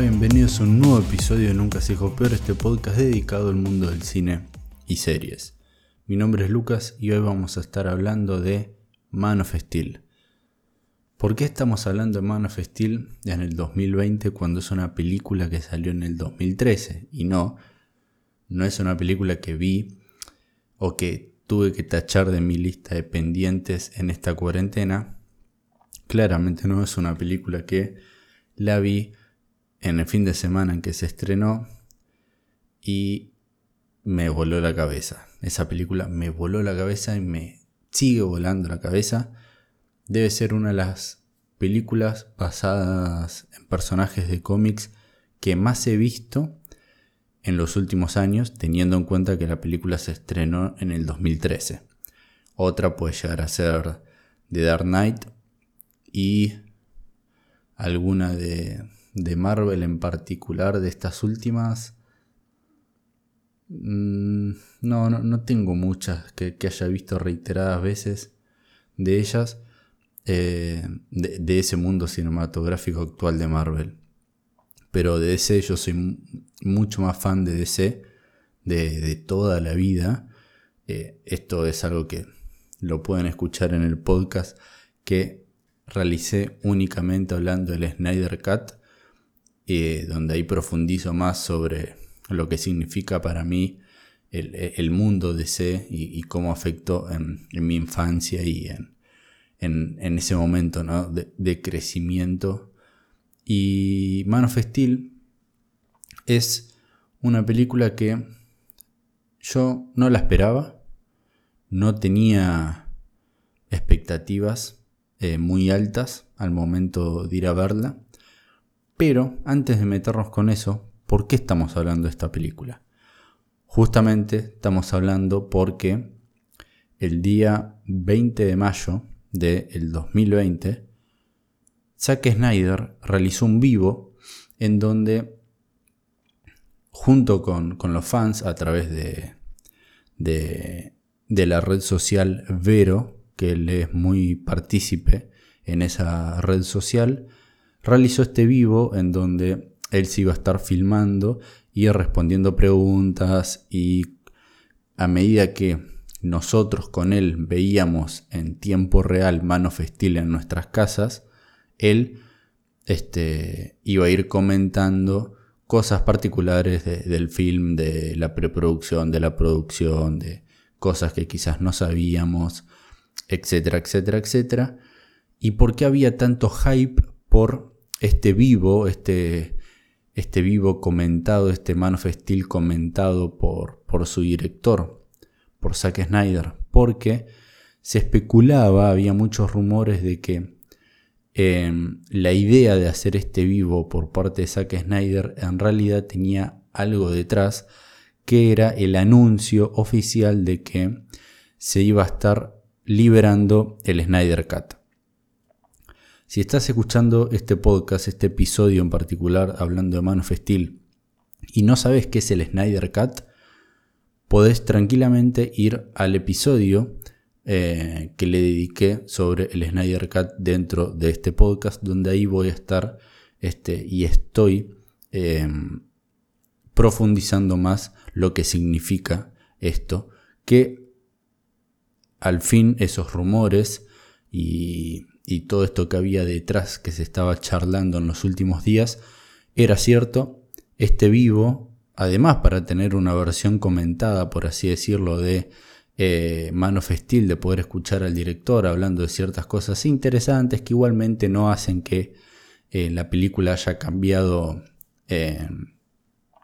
Bienvenidos a un nuevo episodio de Nunca se dijo peor, este podcast dedicado al mundo del cine y series. Mi nombre es Lucas y hoy vamos a estar hablando de Man of Steel. ¿Por qué estamos hablando de Man of Steel en el 2020 cuando es una película que salió en el 2013? Y no, no es una película que vi o que tuve que tachar de mi lista de pendientes en esta cuarentena. Claramente no es una película que la vi en el fin de semana en que se estrenó y me voló la cabeza. Esa película me voló la cabeza y me sigue volando la cabeza. Debe ser una de las películas basadas en personajes de cómics que más he visto en los últimos años, teniendo en cuenta que la película se estrenó en el 2013. Otra puede llegar a ser The Dark Knight y alguna de de Marvel en particular, de estas últimas, mm, no, no, tengo muchas que, haya visto reiteradas veces de ellas, eh, de, ese mundo cinematográfico actual de Marvel. Pero de DC yo soy mucho más fan de DC de, toda la vida. Eh, esto es algo que lo pueden escuchar en el podcast que realicé únicamente hablando del Snyder Cut eh, donde ahí profundizo más sobre lo que significa para mí el, mundo de C y, cómo afectó en, mi infancia y en, ese momento de, crecimiento. Y Man of Steel es una película que yo no la esperaba, no tenía expectativas eh, muy altas al momento de ir a verla. Pero antes de meternos con eso, ¿por qué estamos hablando de esta película? Justamente estamos hablando porque el día 20 de mayo del 2020, Zack Snyder realizó un vivo en donde, junto con, los fans, a través de, de, de la red social Vero, que él es muy partícipe en esa red social, realizó este vivo en donde él se iba a estar filmando y respondiendo preguntas y a medida que nosotros con él veíamos en tiempo real Man of Steel en nuestras casas, él este, iba a ir comentando cosas particulares del film, de la preproducción, de la producción, de cosas que quizás no sabíamos, etcétera, etcétera, etcétera. Y por qué había tanto hype por este vivo, este, este vivo comentado, este Man of Steel comentado por, por su director, por Zack Snyder, porque se especulaba, había muchos rumores de que em, la idea de hacer este vivo por parte de Zack Snyder en realidad tenía algo detrás, que era el anuncio oficial de que se iba a estar liberando el Snyder Cut. Si estás escuchando este podcast, este episodio en particular, hablando de Man of Steel, y no sabes qué es el Snyder Cut, podés tranquilamente ir al episodio eh, que le dediqué sobre el Snyder Cut dentro de este podcast, donde ahí voy a estar este, y estoy em, profundizando más lo que significa esto, que al fin esos rumores y y todo esto que había detrás que se estaba charlando en los últimos días era cierto. Este vivo, además para tener una versión comentada, por así decirlo, de eh, Man of Steel, de poder escuchar al director hablando de ciertas cosas interesantes que igualmente no hacen que eh, la película haya cambiado eh,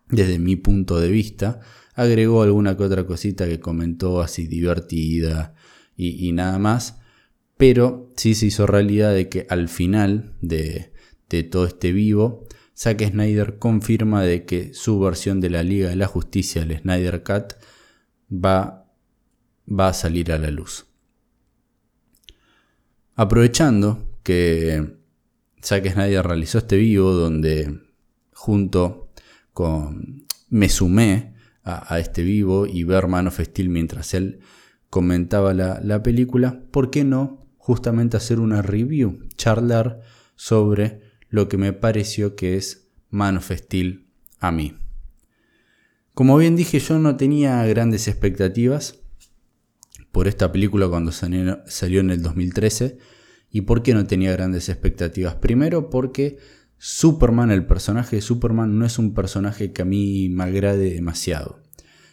desde mi punto de vista, agregó alguna que otra cosita que comentó así divertida y nada más pero sí se hizo realidad de que al final de, todo este vivo, Zack Snyder confirma de que su versión de la Liga de la Justicia, el Snyder Cut, va, va a salir a la luz. Aprovechando que Zack Snyder realizó este vivo donde junto con me sumé a, este vivo y ver Man of Steel mientras él comentaba la, la película, ¿por qué no justamente hacer una review, charlar sobre lo que me pareció que es Man of a mí. Como bien dije, yo no tenía grandes expectativas por esta película cuando salió, en el 2013. ¿Y por qué no tenía grandes expectativas? Primero porque Superman, el personaje de Superman, no es un personaje que a mí me agrade demasiado.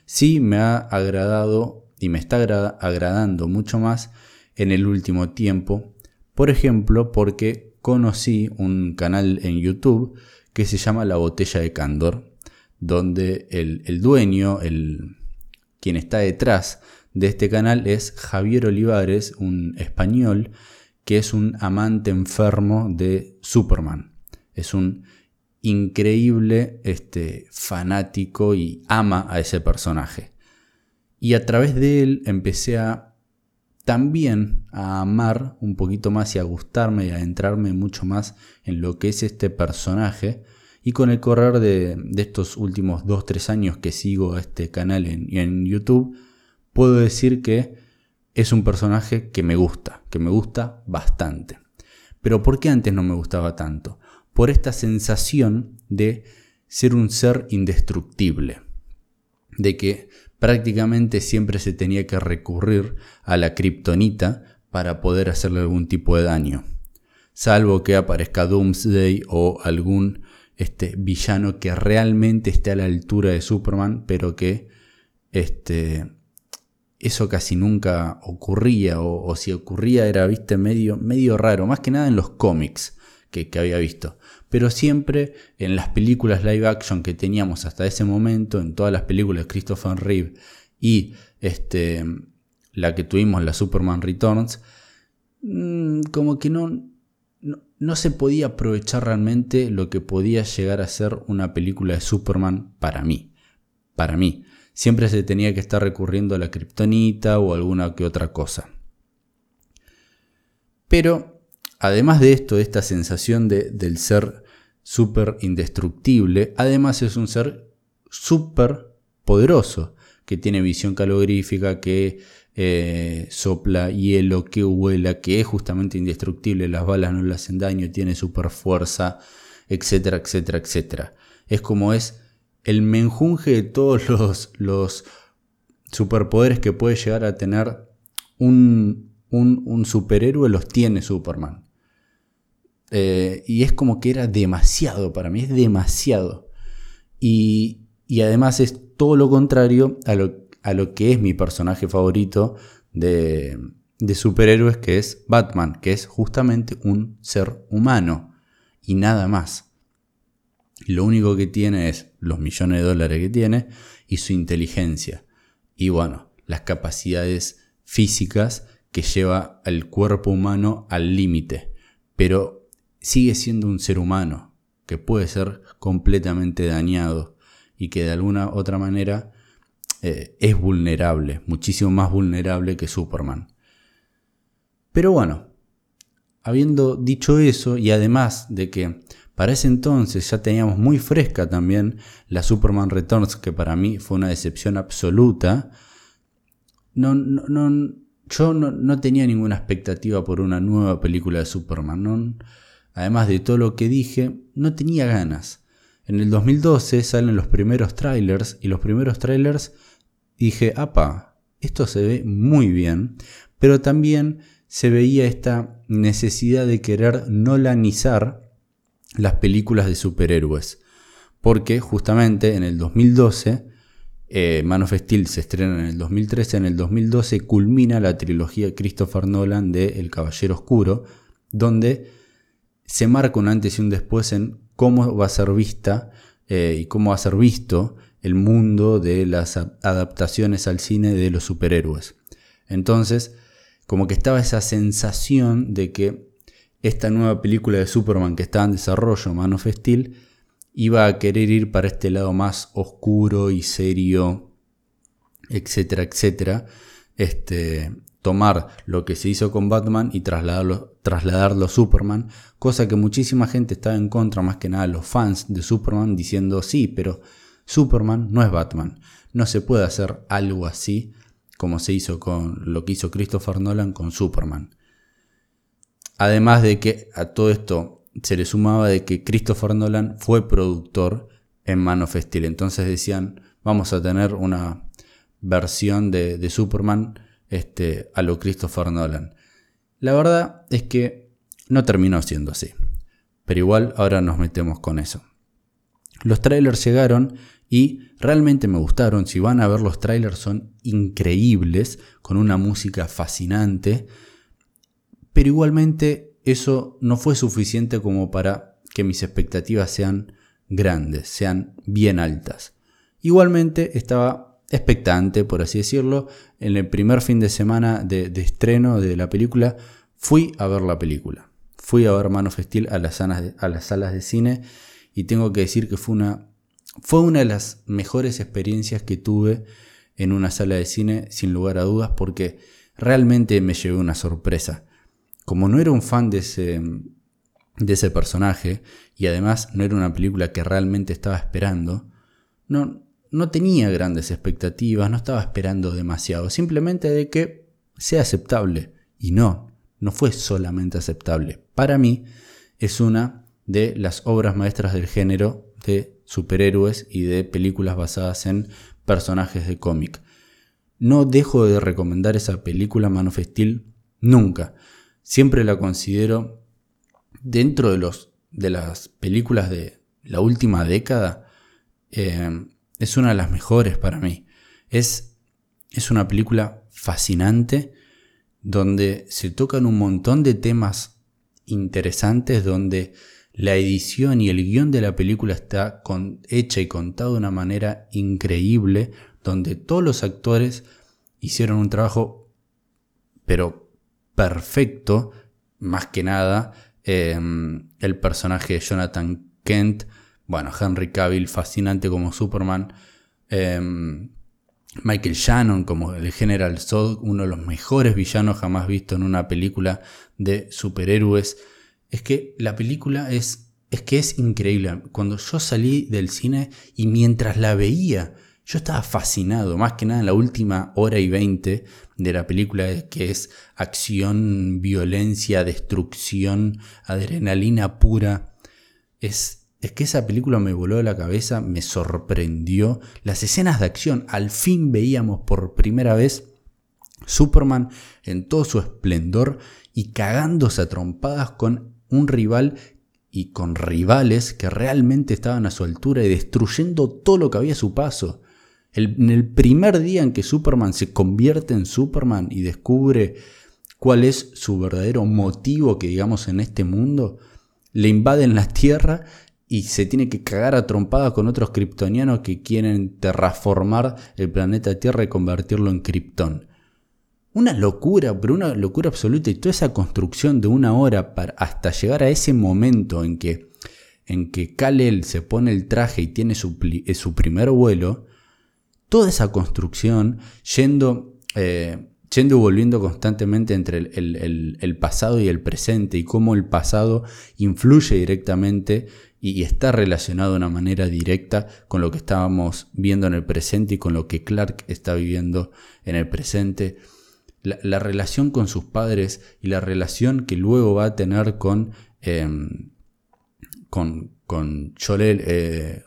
Sí me ha agradado y me está agradando mucho más en el último tiempo. Por ejemplo, porque conocí un canal en YouTube que se llama La Botella de Candor, donde el, dueño, el, quien está detrás de este canal es Javier Olivares, un español que es un amante enfermo de Superman. Es un increíble este, fanático y ama a ese personaje. Y a través de él empecé a también a amar un poquito más y a gustarme y a entrarme mucho más en lo que es este personaje. Y con el correr de, estos últimos 2-3 años que sigo este canal en YouTube, puedo decir que es un personaje que me gusta, que me gusta bastante. Pero ¿por qué antes no me gustaba tanto? Por esta sensación de ser un ser indestructible, de que prácticamente siempre se tenía que recurrir a la kriptonita para poder hacerle algún tipo de daño. Salvo que aparezca Doomsday o algún este, villano que realmente esté a la altura de Superman, pero que este, eso casi nunca ocurría, o, si ocurría era, viste, medio, medio raro, más que nada en los cómics que, había visto. Pero siempre en las películas live action que teníamos hasta ese momento, en todas las películas de Christopher Reeve y este, la que tuvimos, la Superman Returns, mm, como que no, no, se podía aprovechar realmente lo que podía llegar a ser una película de Superman para mí. Para mí siempre se tenía que estar recurriendo a la kriptonita o alguna que otra cosa. Pero, además de esto, esta sensación de, del ser súper indestructible, además es un ser súper poderoso, que tiene visión calorífica, que eh, sopla hielo, que vuela, que es justamente indestructible, las balas no le hacen daño, tiene super fuerza, etcétera, etcétera, etcétera. Es como es el menjunje de todos los, superpoderes que puede llegar a tener un, superhéroe los tiene Superman. Eh, y es como que era demasiado para mí, es demasiado. Y, además es todo lo contrario a lo, a lo, que es mi personaje favorito de, de superhéroes, que es Batman, que es justamente un ser humano y nada más. Lo único que tiene es los millones de dólares que tiene y su inteligencia. Y bueno, las capacidades físicas que lleva al cuerpo humano al límite. Pero sigue siendo un ser humano que puede ser completamente dañado y que de alguna otra manera eh, es vulnerable, muchísimo más vulnerable que Superman. Pero bueno, habiendo dicho eso y además de que para ese entonces ya teníamos muy fresca también la Superman Returns, que para mí fue una decepción absoluta. No, no, yo no, tenía ninguna expectativa por una nueva película de Superman. Además de todo lo que dije, no tenía ganas. En el 2012 salen los primeros trailers y los primeros trailers dije, apa, esto se ve muy bien, pero también se veía esta necesidad de querer nolanizar las películas de superhéroes. Porque justamente en el 2012, eh, Man of Steel se estrena en el 2013, en el 2012 culmina la trilogía Christopher Nolan de El Caballero Oscuro, donde se marca un antes y un después en cómo va a ser vista eh, y cómo va a ser visto el mundo de las adaptaciones al cine de los superhéroes. Entonces, como que estaba esa sensación de que esta nueva película de Superman que estaba en desarrollo, Man of Steel, iba a querer ir para este lado más oscuro y serio, etcétera, etcétera. Este, tomar lo que se hizo con Batman y trasladarlo, trasladarlo a Superman, cosa que muchísima gente estaba en contra, más que nada los fans de Superman, diciendo sí, pero Superman no es Batman. No se puede hacer algo así como se hizo con lo que hizo Christopher Nolan con Superman. Además de que a todo esto se le sumaba de que Christopher Nolan fue productor en Man of Steel. Entonces decían, vamos a tener una versión de, Superman este, a lo Christopher Nolan. La verdad es que no terminó siendo así. Pero igual ahora nos metemos con eso. Los trailers llegaron y realmente me gustaron. Si van a ver los trailers son increíbles, con una música fascinante. Pero igualmente eso no fue suficiente como para que mis expectativas sean grandes, sean bien altas. Igualmente estaba expectante, por así decirlo. En el primer fin de semana de, estreno de la película fui a ver la película. Fui a ver Man of Steel a las, salas de cine y tengo que decir que fue una, fue una de las mejores experiencias que tuve en una sala de cine, sin lugar a dudas, porque realmente me llevé una sorpresa. Como no era un fan de ese, de ese personaje, y además no era una película que realmente estaba esperando, no, no tenía grandes expectativas, no estaba esperando demasiado, simplemente de que sea aceptable. Y no, no fue solamente aceptable. Para mí es una de las obras maestras del género de superhéroes y de películas basadas en personajes de cómic. No dejo de recomendar esa película Man of Steel nunca. Siempre la considero dentro de, los, de las películas de la última década. Eh, es una de las mejores para mí. Es, es una película fascinante donde se tocan un montón de temas interesantes, donde la edición y el guion de la película está hecha y contada de una manera increíble, donde todos los actores hicieron un trabajo, pero perfecto, más que nada, em, el personaje de Jonathan Kent, bueno, Henry Cavill, fascinante como Superman, em, Michael Shannon como el General Zod, uno de los mejores villanos jamás visto en una película de superhéroes es que la película es, es que es increíble. Cuando yo salí del cine y mientras la veía, yo estaba fascinado, más que nada en la última hora y veinte de la película, que es acción, violencia, destrucción, adrenalina pura. Es, es que esa película me voló de la cabeza, me sorprendió. Las escenas de acción, al fin veíamos por primera vez Superman en todo su esplendor y cagándose a trompadas con un rival y con rivales que realmente estaban a su altura y destruyendo todo lo que había a su paso. en el primer día en que Superman se convierte en Superman y descubre cuál es su verdadero motivo que digamos en este mundo, le invaden la Tierra y se tiene que cagar a trompada con otros kryptonianos que quieren terraformar el planeta Tierra y convertirlo en Krypton. Una locura, pero una locura absoluta. Y toda esa construcción de una hora para, hasta llegar a ese momento en que, en que Kal-El se pone el traje y tiene su, eh, su, primer vuelo, toda esa construcción yendo, eh, yendo y volviendo constantemente entre el, el, pasado y el presente y cómo el pasado influye directamente y, está relacionado de una manera directa con lo que estábamos viendo en el presente y con lo que Clark está viviendo en el presente. La, relación con sus padres y la relación que luego va a tener con, em, con, con Jorel, eh,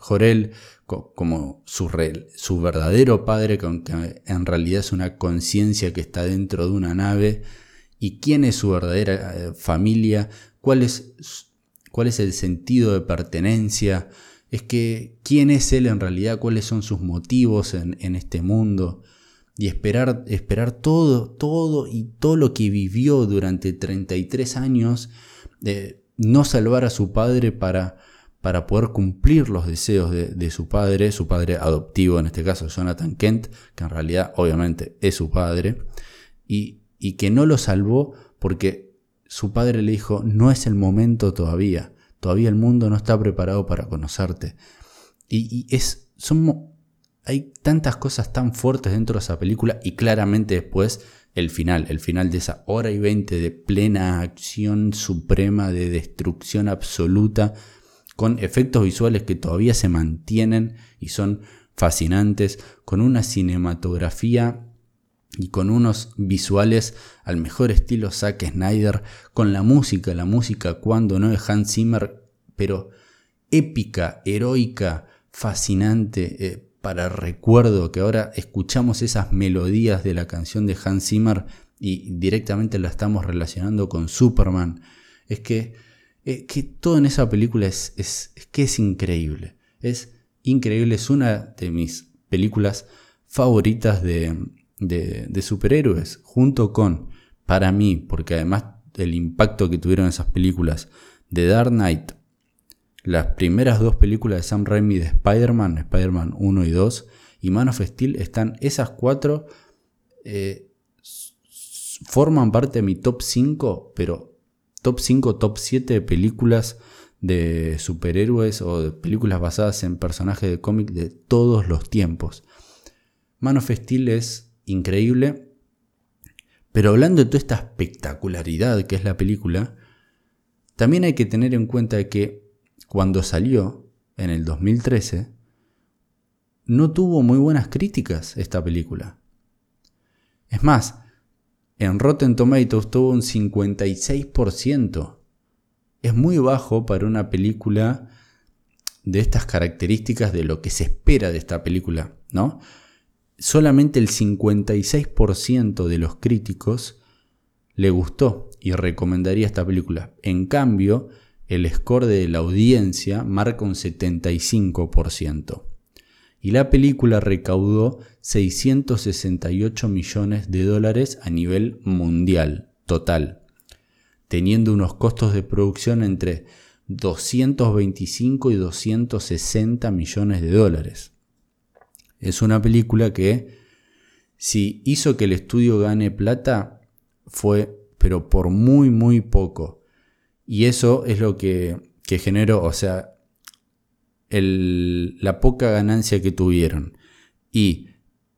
como su, su, verdadero padre, que en realidad es una conciencia que está dentro de una nave, y quién es su verdadera eh, familia, cuál es, cuál es el sentido de pertenencia, es que quién es él en realidad, cuáles son sus motivos en, en este mundo y esperar, esperar todo, todo y todo lo que vivió durante 33 años, de no salvar a su padre para, para poder cumplir los deseos de, su padre, su padre adoptivo, en este caso Jonathan Kent, que en realidad obviamente es su padre, y, y que no lo salvó porque su padre le dijo, no es el momento todavía, todavía el mundo no está preparado para conocerte. Y, es, hay tantas cosas tan fuertes dentro de esa película y claramente después el final, el final de esa hora y veinte de plena acción suprema, de destrucción absoluta, con efectos visuales que todavía se mantienen y son fascinantes, con una cinematografía y con unos visuales al mejor estilo Zack Snyder, con la música, la música cuando no es Hans Zimmer, pero épica, heroica, fascinante, eh, para recuerdo que ahora escuchamos esas melodías de la canción de Hans Zimmer y directamente la estamos relacionando con Superman. Es que, eh, que todo en esa película es, es, que es increíble. Es increíble, es una de mis películas favoritas de, de, superhéroes, junto con, para mí, porque además del impacto que tuvieron esas películas, de Dark Knight, las primeras dos películas de Sam Raimi de Spider-Man, Spider-Man 1 y 2, y Man of Steel, están esas cuatro, eh, forman parte de mi top 5, pero top 5, top 7 de películas de superhéroes o de películas basadas en personajes de cómic de todos los tiempos. Man of Steel es increíble, pero hablando de toda esta espectacularidad que es la película, también hay que tener en cuenta que cuando salió, en el 2013, no tuvo muy buenas críticas esta película. Es más, en Rotten Tomatoes tuvo un 56%. Es muy bajo para una película de estas características de lo que se espera de esta película, ¿no? Solamente el 56% de los críticos le gustó y recomendaría esta película. En cambio, el score de la audiencia marca un 75%. Y la película recaudó 668 millones de dólares a nivel mundial, total, teniendo unos costos de producción entre 225 y 260 millones de dólares. Es una película que si hizo que el estudio gane plata fue pero por muy muy poco y eso es lo que, generó, o sea, la poca ganancia que tuvieron. Y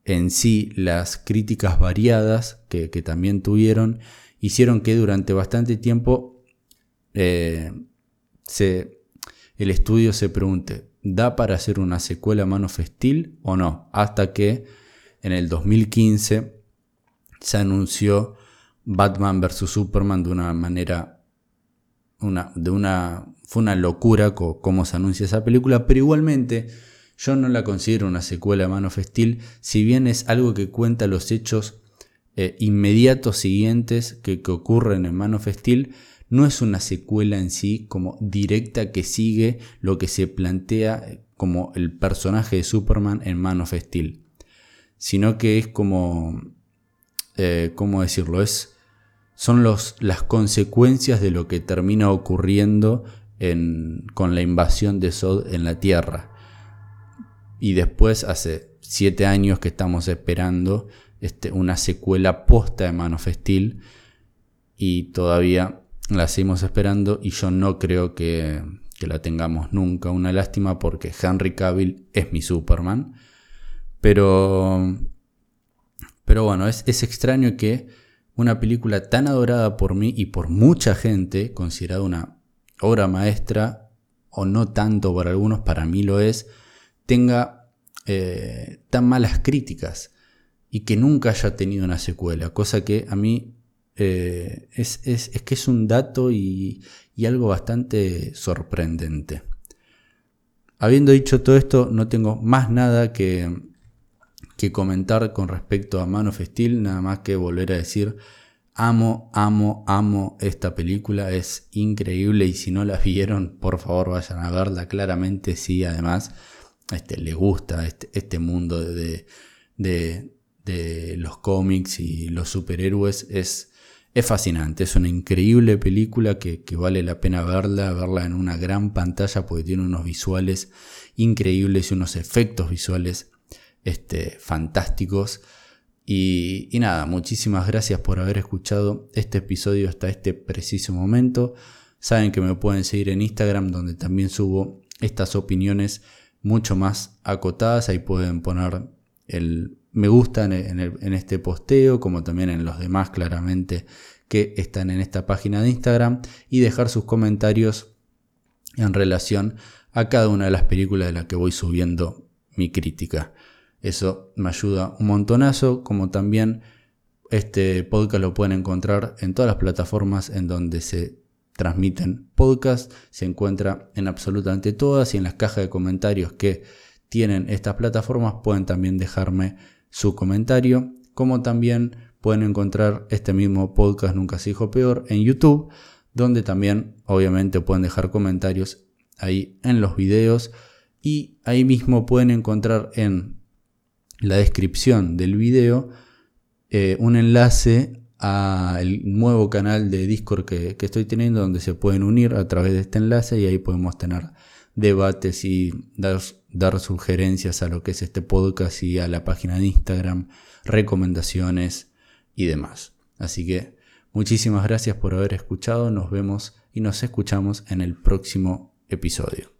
en sí las críticas variadas que, también tuvieron hicieron que durante bastante tiempo eh, el estudio se pregunte, ¿da para hacer una secuela Man of Steel o no? Hasta que en el 2015 se anunció Batman vs. Superman de una manera una, de una, fue una locura cómo se anuncia esa película, pero igualmente yo no la considero una secuela de Man of Steel, si bien es algo que cuenta los hechos eh, inmediatos siguientes que, ocurren en Man of Steel, no es una secuela en sí como directa que sigue lo que se plantea como el personaje de Superman en Man of Steel, sino que es como, eh, ¿cómo decirlo? Es son los, las consecuencias de lo que termina ocurriendo con la invasión de Sod en la Tierra. Y después, hace siete años que estamos esperando este, una secuela posta de Man of Steel y todavía la seguimos esperando y yo no creo que, la tengamos nunca. Una lástima porque Henry Cavill es mi Superman. Pero, pero bueno, es, es extraño que una película tan adorada por mí y por mucha gente, considerada una obra maestra, o no tanto para algunos, para mí lo es, tenga eh, tan malas críticas y que nunca haya tenido una secuela, cosa que a mí eh, es, que es un dato y, y algo bastante sorprendente. Habiendo dicho todo esto, no tengo más nada que, que comentar con respecto a Man of Steel, nada más que volver a decir, amo, amo, amo esta película, es increíble y si no la vieron, por favor vayan a verla, claramente sí, además, este, le gusta este, este mundo de, de, de, los cómics y los superhéroes, es, es fascinante, es una increíble película que, que vale la pena verla, verla en una gran pantalla porque tiene unos visuales increíbles y unos efectos visuales este, fantásticos. Y, nada, muchísimas gracias por haber escuchado este episodio hasta este preciso momento. Saben que me pueden seguir en Instagram donde también subo estas opiniones mucho más acotadas. Ahí pueden poner el me gusta en, en, este posteo, como también en los demás claramente que están en esta página de Instagram. Y dejar sus comentarios en relación a cada una de las películas de las que voy subiendo mi crítica. Eso me ayuda un montonazo, como también Este podcast lo pueden encontrar en todas las plataformas en donde se transmiten podcasts. Se encuentra en absolutamente todas y en las cajas de comentarios que tienen estas plataformas pueden también dejarme su comentario. Como también pueden encontrar este mismo podcast Nunca se dijo peor en YouTube, donde también obviamente pueden dejar comentarios ahí en los videos y ahí mismo pueden encontrar en la descripción del video eh, un enlace al nuevo canal de Discord que, estoy teniendo donde se pueden unir a través de este enlace y ahí podemos tener debates y dar, dar sugerencias a lo que es este podcast y a la página de Instagram, recomendaciones y demás. Así que muchísimas gracias por haber escuchado, nos vemos y nos escuchamos en el próximo episodio.